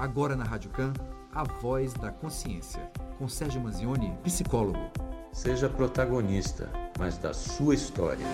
Agora na Rádio Can, a voz da consciência, com Sérgio Manzioni, psicólogo. Seja protagonista, mas da sua história.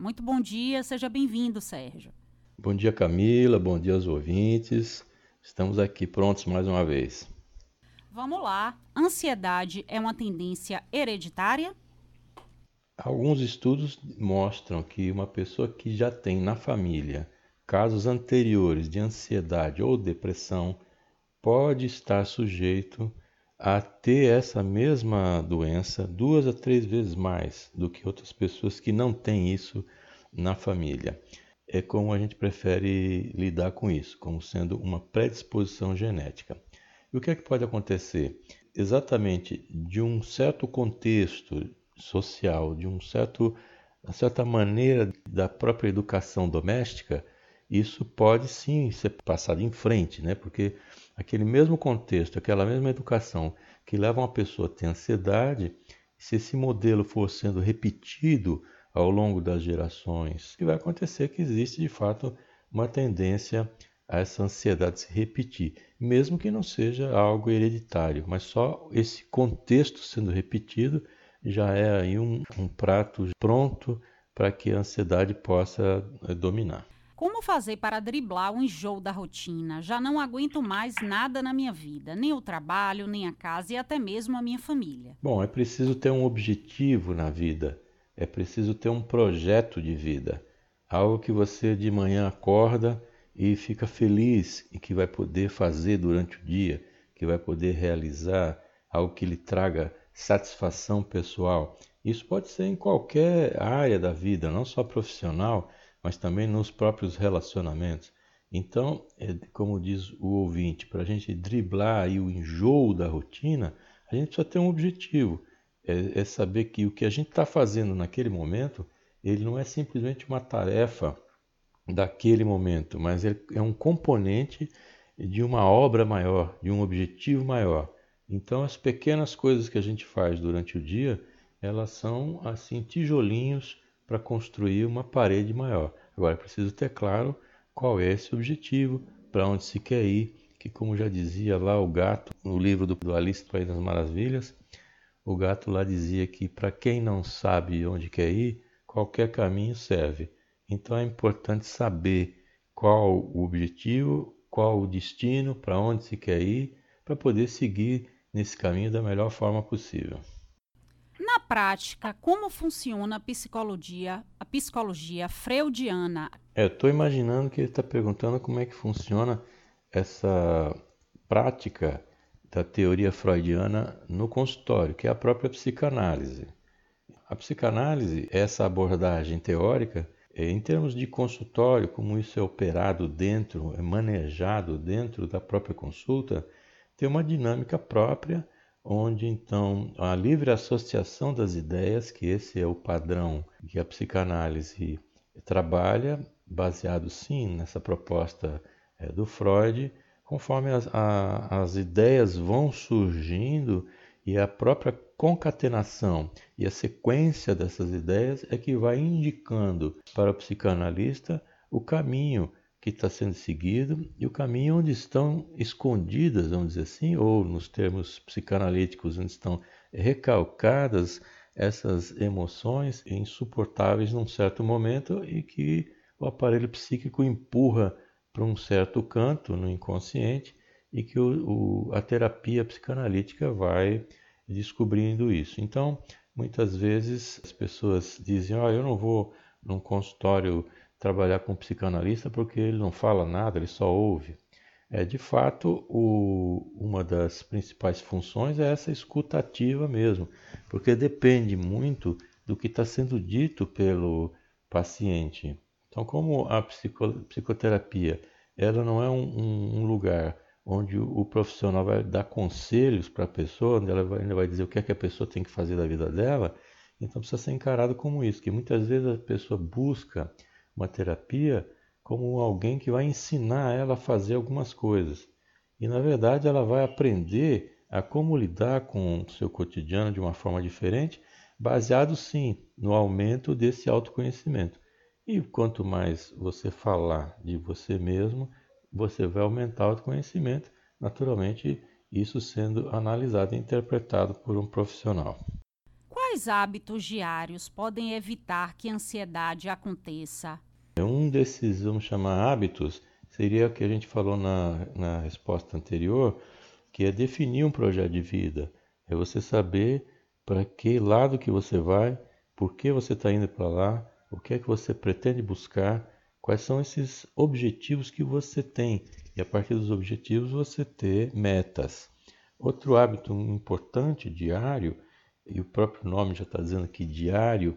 Muito bom dia, seja bem-vindo, Sérgio. Bom dia, Camila, bom dia aos ouvintes. Estamos aqui prontos mais uma vez. Vamos lá. Ansiedade é uma tendência hereditária? Alguns estudos mostram que uma pessoa que já tem na família casos anteriores de ansiedade ou depressão pode estar sujeito a ter essa mesma doença duas a três vezes mais do que outras pessoas que não têm isso na família. É como a gente prefere lidar com isso, como sendo uma predisposição genética. E o que é que pode acontecer? Exatamente de um certo contexto social, de um certo, uma certa maneira da própria educação doméstica, isso pode sim ser passado em frente, né? porque aquele mesmo contexto, aquela mesma educação que leva uma pessoa a ter ansiedade, se esse modelo for sendo repetido ao longo das gerações, vai acontecer que existe de fato uma tendência a essa ansiedade se repetir, mesmo que não seja algo hereditário, mas só esse contexto sendo repetido já é aí um, um prato pronto para que a ansiedade possa eh, dominar. Como fazer para driblar o enjoo da rotina? Já não aguento mais nada na minha vida, nem o trabalho, nem a casa e até mesmo a minha família. Bom, é preciso ter um objetivo na vida, é preciso ter um projeto de vida, algo que você de manhã acorda e fica feliz e que vai poder fazer durante o dia, que vai poder realizar, algo que lhe traga satisfação pessoal. Isso pode ser em qualquer área da vida, não só profissional mas também nos próprios relacionamentos. Então, é, como diz o ouvinte, para a gente driblar aí o enjoo da rotina, a gente precisa ter um objetivo. É, é saber que o que a gente está fazendo naquele momento, ele não é simplesmente uma tarefa daquele momento, mas ele é um componente de uma obra maior, de um objetivo maior. Então, as pequenas coisas que a gente faz durante o dia, elas são assim tijolinhos para construir uma parede maior. Agora é preciso ter claro qual é esse objetivo, para onde se quer ir, que como já dizia lá o gato no livro do, do Alice País das Maravilhas, o gato lá dizia que para quem não sabe onde quer ir, qualquer caminho serve. Então é importante saber qual o objetivo, qual o destino, para onde se quer ir, para poder seguir nesse caminho da melhor forma possível prática, como funciona a psicologia, a psicologia freudiana? É, Estou imaginando que ele está perguntando como é que funciona essa prática da teoria freudiana no consultório, que é a própria psicanálise. A psicanálise, essa abordagem teórica, é, em termos de consultório, como isso é operado dentro, é manejado dentro da própria consulta, tem uma dinâmica própria onde então a livre associação das ideias, que esse é o padrão que a psicanálise trabalha, baseado sim nessa proposta é, do Freud, conforme as, a, as ideias vão surgindo e a própria concatenação e a sequência dessas ideias é que vai indicando para o psicanalista o caminho que está sendo seguido e o caminho onde estão escondidas, vamos dizer assim, ou nos termos psicanalíticos, onde estão recalcadas essas emoções insuportáveis num certo momento e que o aparelho psíquico empurra para um certo canto no inconsciente e que o, o, a terapia psicanalítica vai descobrindo isso. Então, muitas vezes as pessoas dizem: oh, eu não vou num consultório trabalhar com um psicanalista porque ele não fala nada, ele só ouve. É, de fato, o, uma das principais funções é essa escutativa mesmo, porque depende muito do que está sendo dito pelo paciente. Então, como a psico, psicoterapia ela não é um, um, lugar onde o, o, profissional vai dar conselhos para a pessoa, onde ela vai, vai dizer o que, é que a pessoa tem que fazer da vida dela, então precisa ser encarado como isso, que muitas vezes a pessoa busca uma terapia como alguém que vai ensinar ela a fazer algumas coisas. E na verdade ela vai aprender a como lidar com o seu cotidiano de uma forma diferente, baseado sim no aumento desse autoconhecimento. E quanto mais você falar de você mesmo, você vai aumentar o autoconhecimento, naturalmente isso sendo analisado e interpretado por um profissional. Quais hábitos diários podem evitar que a ansiedade aconteça? Um desses, vamos chamar hábitos, seria o que a gente falou na, na resposta anterior, que é definir um projeto de vida. É você saber para que lado que você vai, por que você está indo para lá, o que é que você pretende buscar, quais são esses objetivos que você tem e a partir dos objetivos você ter metas. Outro hábito importante diário, e o próprio nome já está dizendo que diário,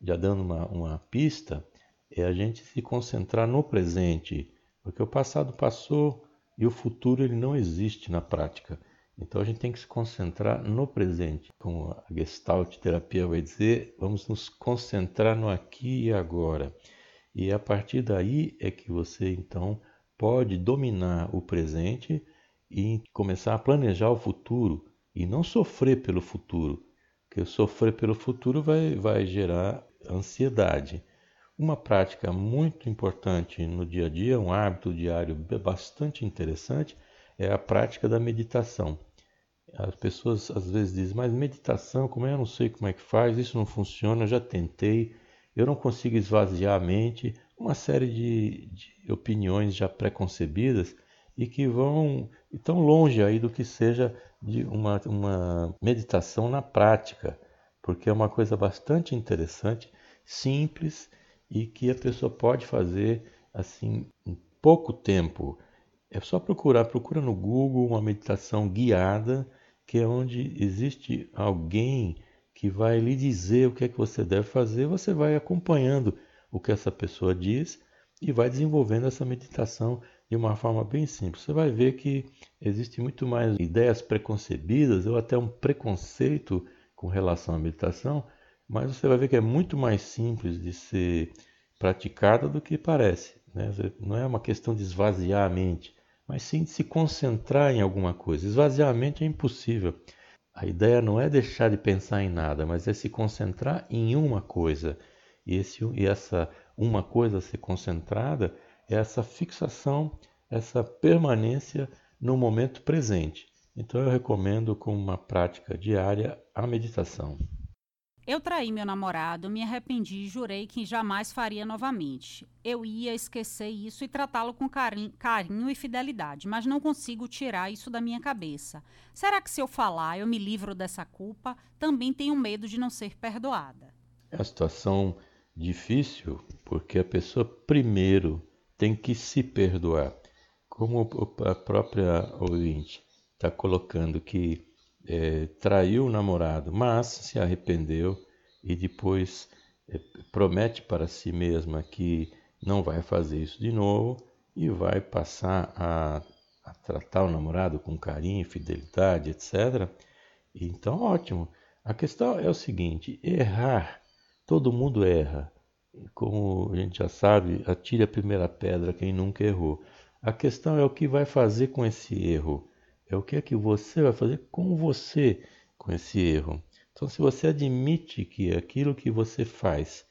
já dando uma, uma pista, é a gente se concentrar no presente, porque o passado passou e o futuro ele não existe na prática. Então a gente tem que se concentrar no presente. Como a Gestalt terapia vai dizer, vamos nos concentrar no aqui e agora. E a partir daí é que você então pode dominar o presente e começar a planejar o futuro e não sofrer pelo futuro, porque sofrer pelo futuro vai, vai gerar ansiedade. Uma prática muito importante no dia a dia, um hábito diário bastante interessante, é a prática da meditação. As pessoas às vezes dizem, mas meditação, como é? Eu não sei como é que faz, isso não funciona, eu já tentei, eu não consigo esvaziar a mente. Uma série de, de opiniões já preconcebidas e que vão tão longe aí do que seja de uma, uma meditação na prática, porque é uma coisa bastante interessante, simples e que a pessoa pode fazer assim em pouco tempo. É só procurar, procura no Google uma meditação guiada, que é onde existe alguém que vai lhe dizer o que é que você deve fazer, você vai acompanhando o que essa pessoa diz e vai desenvolvendo essa meditação de uma forma bem simples. Você vai ver que existe muito mais ideias preconcebidas ou até um preconceito com relação à meditação mas você vai ver que é muito mais simples de ser praticada do que parece. Né? Não é uma questão de esvaziar a mente, mas sim de se concentrar em alguma coisa. Esvaziar a mente é impossível. A ideia não é deixar de pensar em nada, mas é se concentrar em uma coisa. E, esse, e essa uma coisa a ser concentrada é essa fixação, essa permanência no momento presente. Então eu recomendo como uma prática diária a meditação. Eu traí meu namorado, me arrependi e jurei que jamais faria novamente. Eu ia esquecer isso e tratá-lo com carinho, carinho, e fidelidade, mas não consigo tirar isso da minha cabeça. Será que se eu falar eu me livro dessa culpa? Também tenho medo de não ser perdoada. É uma situação difícil porque a pessoa primeiro tem que se perdoar. Como a própria ouvinte está colocando que é, traiu o namorado, mas se arrependeu e depois é, promete para si mesma que não vai fazer isso de novo e vai passar a, a tratar o namorado com carinho, fidelidade, etc. Então, ótimo. A questão é o seguinte: errar, todo mundo erra. Como a gente já sabe, atire a primeira pedra quem nunca errou. A questão é o que vai fazer com esse erro é o que é que você vai fazer com você com esse erro. Então, se você admite que aquilo que você faz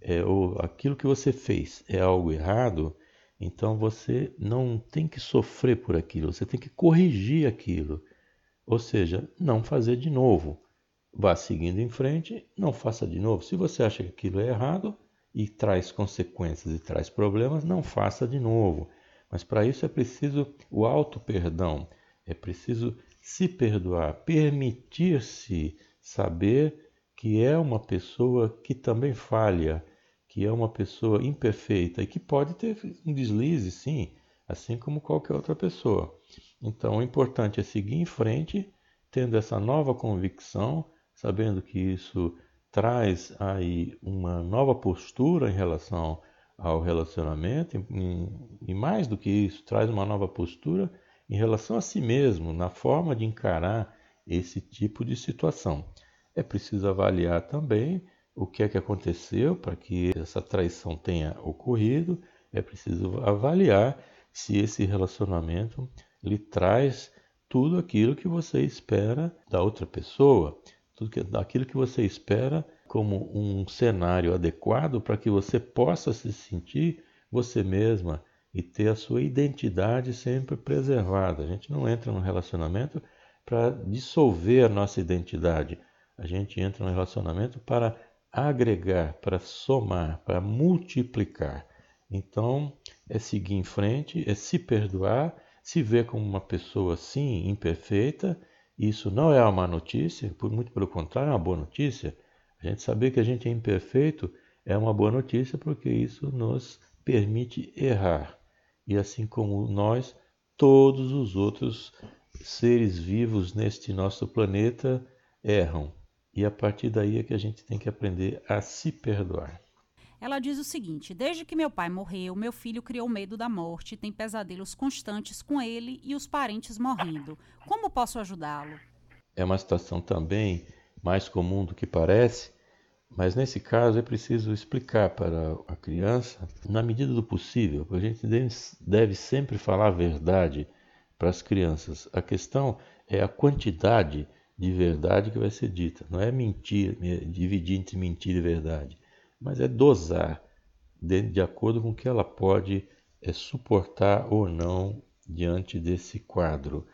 é, ou aquilo que você fez é algo errado, então você não tem que sofrer por aquilo, você tem que corrigir aquilo. Ou seja, não fazer de novo. Vá seguindo em frente, não faça de novo. Se você acha que aquilo é errado e traz consequências e traz problemas, não faça de novo. Mas para isso é preciso o auto-perdão é preciso se perdoar, permitir-se saber que é uma pessoa que também falha, que é uma pessoa imperfeita e que pode ter um deslize, sim, assim como qualquer outra pessoa. Então, o importante é seguir em frente, tendo essa nova convicção, sabendo que isso traz aí uma nova postura em relação ao relacionamento e, mais do que isso, traz uma nova postura em relação a si mesmo, na forma de encarar esse tipo de situação. É preciso avaliar também o que é que aconteceu para que essa traição tenha ocorrido, é preciso avaliar se esse relacionamento lhe traz tudo aquilo que você espera da outra pessoa, tudo que, aquilo que você espera como um cenário adequado para que você possa se sentir você mesma e ter a sua identidade sempre preservada. A gente não entra num relacionamento para dissolver a nossa identidade. A gente entra no relacionamento para agregar, para somar, para multiplicar. Então, é seguir em frente, é se perdoar, se ver como uma pessoa sim imperfeita. Isso não é uma má notícia, muito pelo contrário, é uma boa notícia. A gente saber que a gente é imperfeito é uma boa notícia porque isso nos permite errar. E assim como nós, todos os outros seres vivos neste nosso planeta erram. E a partir daí é que a gente tem que aprender a se perdoar. Ela diz o seguinte: Desde que meu pai morreu, meu filho criou medo da morte, tem pesadelos constantes com ele e os parentes morrendo. Como posso ajudá-lo? É uma situação também mais comum do que parece, mas nesse caso é preciso explicar para a criança, na medida do possível, a gente deve sempre falar a verdade para as crianças. A questão é a quantidade de verdade que vai ser dita. Não é mentir, dividir entre mentira e verdade mas é dosar de, acordo com o que ela pode é, suportar ou não diante desse quadro.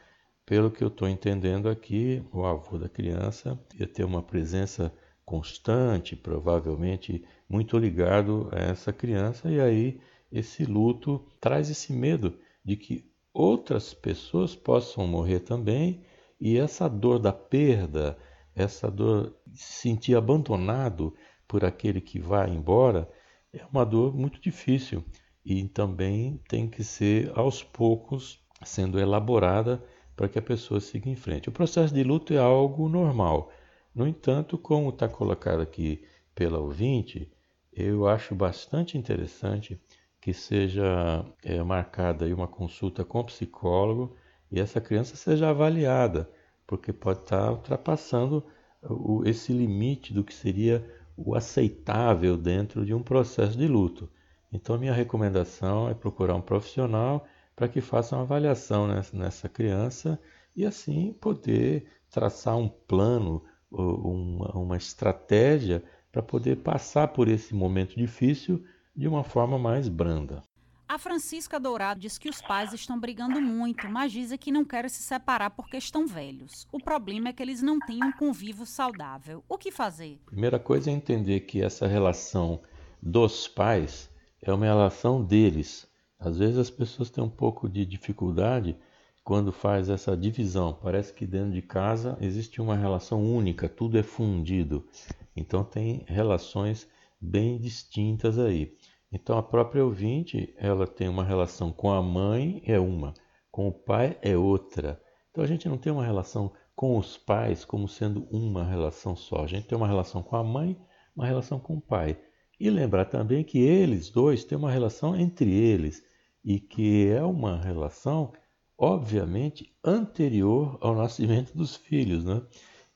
Pelo que eu estou entendendo aqui, o avô da criança ia ter uma presença constante, provavelmente muito ligado a essa criança, e aí esse luto traz esse medo de que outras pessoas possam morrer também, e essa dor da perda, essa dor de se sentir abandonado, por aquele que vai embora é uma dor muito difícil e também tem que ser aos poucos sendo elaborada para que a pessoa siga em frente. O processo de luto é algo normal. No entanto, como está colocado aqui pela ouvinte, eu acho bastante interessante que seja é, marcada uma consulta com o psicólogo e essa criança seja avaliada, porque pode estar ultrapassando o, esse limite do que seria o aceitável dentro de um processo de luto. Então, minha recomendação é procurar um profissional para que faça uma avaliação nessa criança e assim poder traçar um plano, uma estratégia para poder passar por esse momento difícil de uma forma mais branda. A Francisca Dourado diz que os pais estão brigando muito, mas dizem que não querem se separar porque estão velhos. O problema é que eles não têm um convívio saudável. O que fazer? Primeira coisa é entender que essa relação dos pais é uma relação deles. Às vezes as pessoas têm um pouco de dificuldade quando faz essa divisão. Parece que dentro de casa existe uma relação única, tudo é fundido. Então tem relações bem distintas aí. Então a própria ouvinte, ela tem uma relação com a mãe é uma, com o pai é outra. Então a gente não tem uma relação com os pais como sendo uma relação só. A gente tem uma relação com a mãe, uma relação com o pai. E lembrar também que eles dois têm uma relação entre eles e que é uma relação, obviamente, anterior ao nascimento dos filhos, né?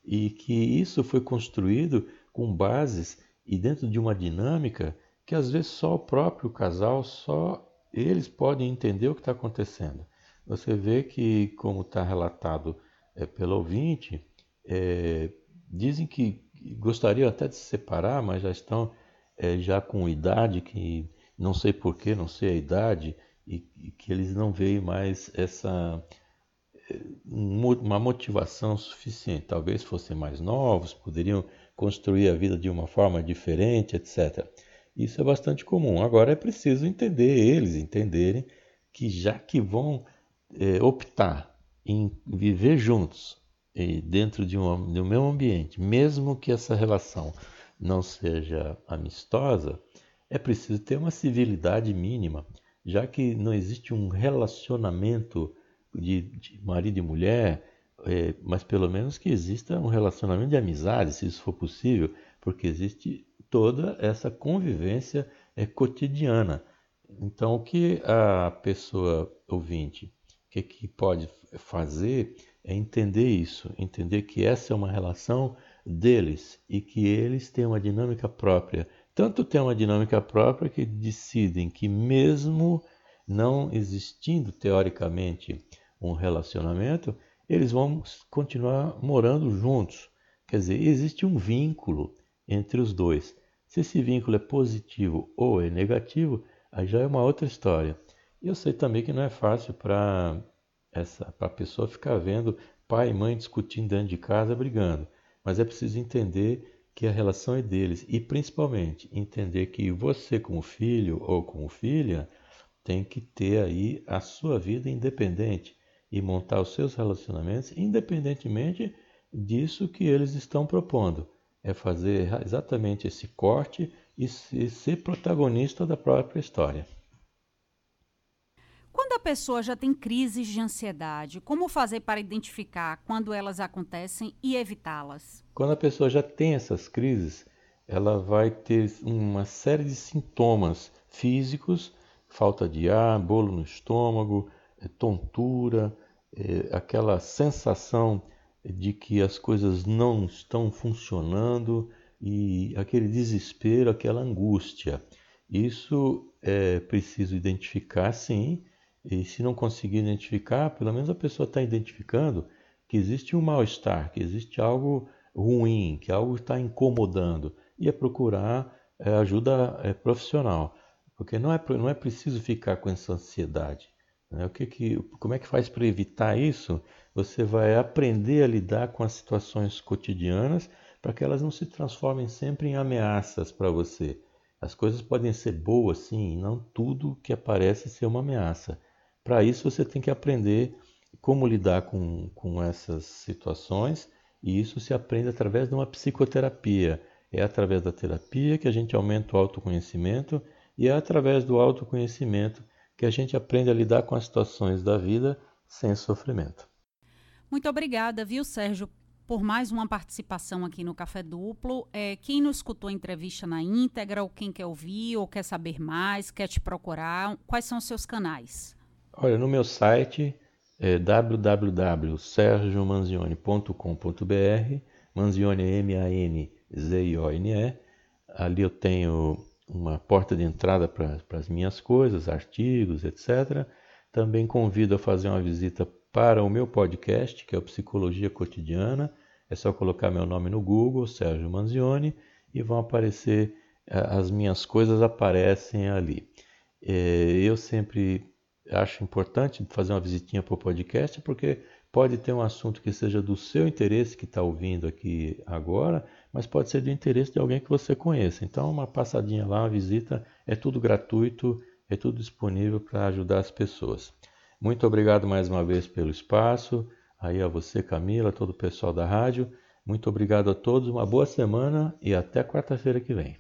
E que isso foi construído com bases e dentro de uma dinâmica que às vezes só o próprio casal, só eles podem entender o que está acontecendo. Você vê que, como está relatado é, pelo ouvinte, é, dizem que gostariam até de se separar, mas já estão é, já com idade que não sei porquê, não sei a idade, e, e que eles não veem mais essa uma motivação suficiente. Talvez fossem mais novos, poderiam construir a vida de uma forma diferente, etc. Isso é bastante comum. Agora é preciso entender eles, entenderem que já que vão é, optar em viver juntos dentro de um, um mesmo ambiente, mesmo que essa relação não seja amistosa, é preciso ter uma civilidade mínima, já que não existe um relacionamento de, de marido e mulher, é, mas pelo menos que exista um relacionamento de amizade, se isso for possível, porque existe toda essa convivência é, cotidiana. Então, o que a pessoa ouvinte que, que pode fazer é entender isso, entender que essa é uma relação deles e que eles têm uma dinâmica própria. Tanto têm uma dinâmica própria que decidem que, mesmo não existindo teoricamente um relacionamento, eles vão continuar morando juntos. Quer dizer, existe um vínculo entre os dois. Se esse vínculo é positivo ou é negativo, aí já é uma outra história. E eu sei também que não é fácil para essa a pessoa ficar vendo pai e mãe discutindo dentro de casa, brigando. Mas é preciso entender que a relação é deles e principalmente entender que você como filho ou como filha tem que ter aí a sua vida independente e montar os seus relacionamentos independentemente disso que eles estão propondo. É fazer exatamente esse corte e ser protagonista da própria história. Quando a pessoa já tem crises de ansiedade, como fazer para identificar quando elas acontecem e evitá-las? Quando a pessoa já tem essas crises, ela vai ter uma série de sintomas físicos, falta de ar, bolo no estômago, é, tontura, é, aquela sensação de que as coisas não estão funcionando e aquele desespero, aquela angústia. Isso é preciso identificar, sim, e se não conseguir identificar, pelo menos a pessoa está identificando que existe um mal-estar, que existe algo ruim, que algo está incomodando, e é procurar é, ajuda é, profissional, porque não é, não é preciso ficar com essa ansiedade. Né? O que que, como é que faz para evitar isso? Você vai aprender a lidar com as situações cotidianas para que elas não se transformem sempre em ameaças para você. As coisas podem ser boas, sim, não tudo que aparece ser uma ameaça. Para isso, você tem que aprender como lidar com, com essas situações, e isso se aprende através de uma psicoterapia. É através da terapia que a gente aumenta o autoconhecimento, e é através do autoconhecimento que a gente aprende a lidar com as situações da vida sem sofrimento. Muito obrigada, viu, Sérgio, por mais uma participação aqui no Café Duplo. É, quem não escutou a entrevista na íntegra, ou quem quer ouvir, ou quer saber mais, quer te procurar, quais são os seus canais? Olha, no meu site é www.sergiomanzione.com.br, Manzione é M-A-N-Z-I-O-N-E. Ali eu tenho uma porta de entrada para as minhas coisas, artigos, etc. Também convido a fazer uma visita para o meu podcast, que é o Psicologia Cotidiana. É só colocar meu nome no Google, Sérgio Manzione, e vão aparecer, eh, as minhas coisas aparecem ali. É, eu sempre acho importante fazer uma visitinha para o podcast, porque pode ter um assunto que seja do seu interesse, que está ouvindo aqui agora, mas pode ser do interesse de alguém que você conheça. Então, uma passadinha lá, uma visita, é tudo gratuito, é tudo disponível para ajudar as pessoas. Muito obrigado mais uma vez pelo espaço, aí a você, Camila, todo o pessoal da rádio. Muito obrigado a todos, uma boa semana e até quarta-feira que vem.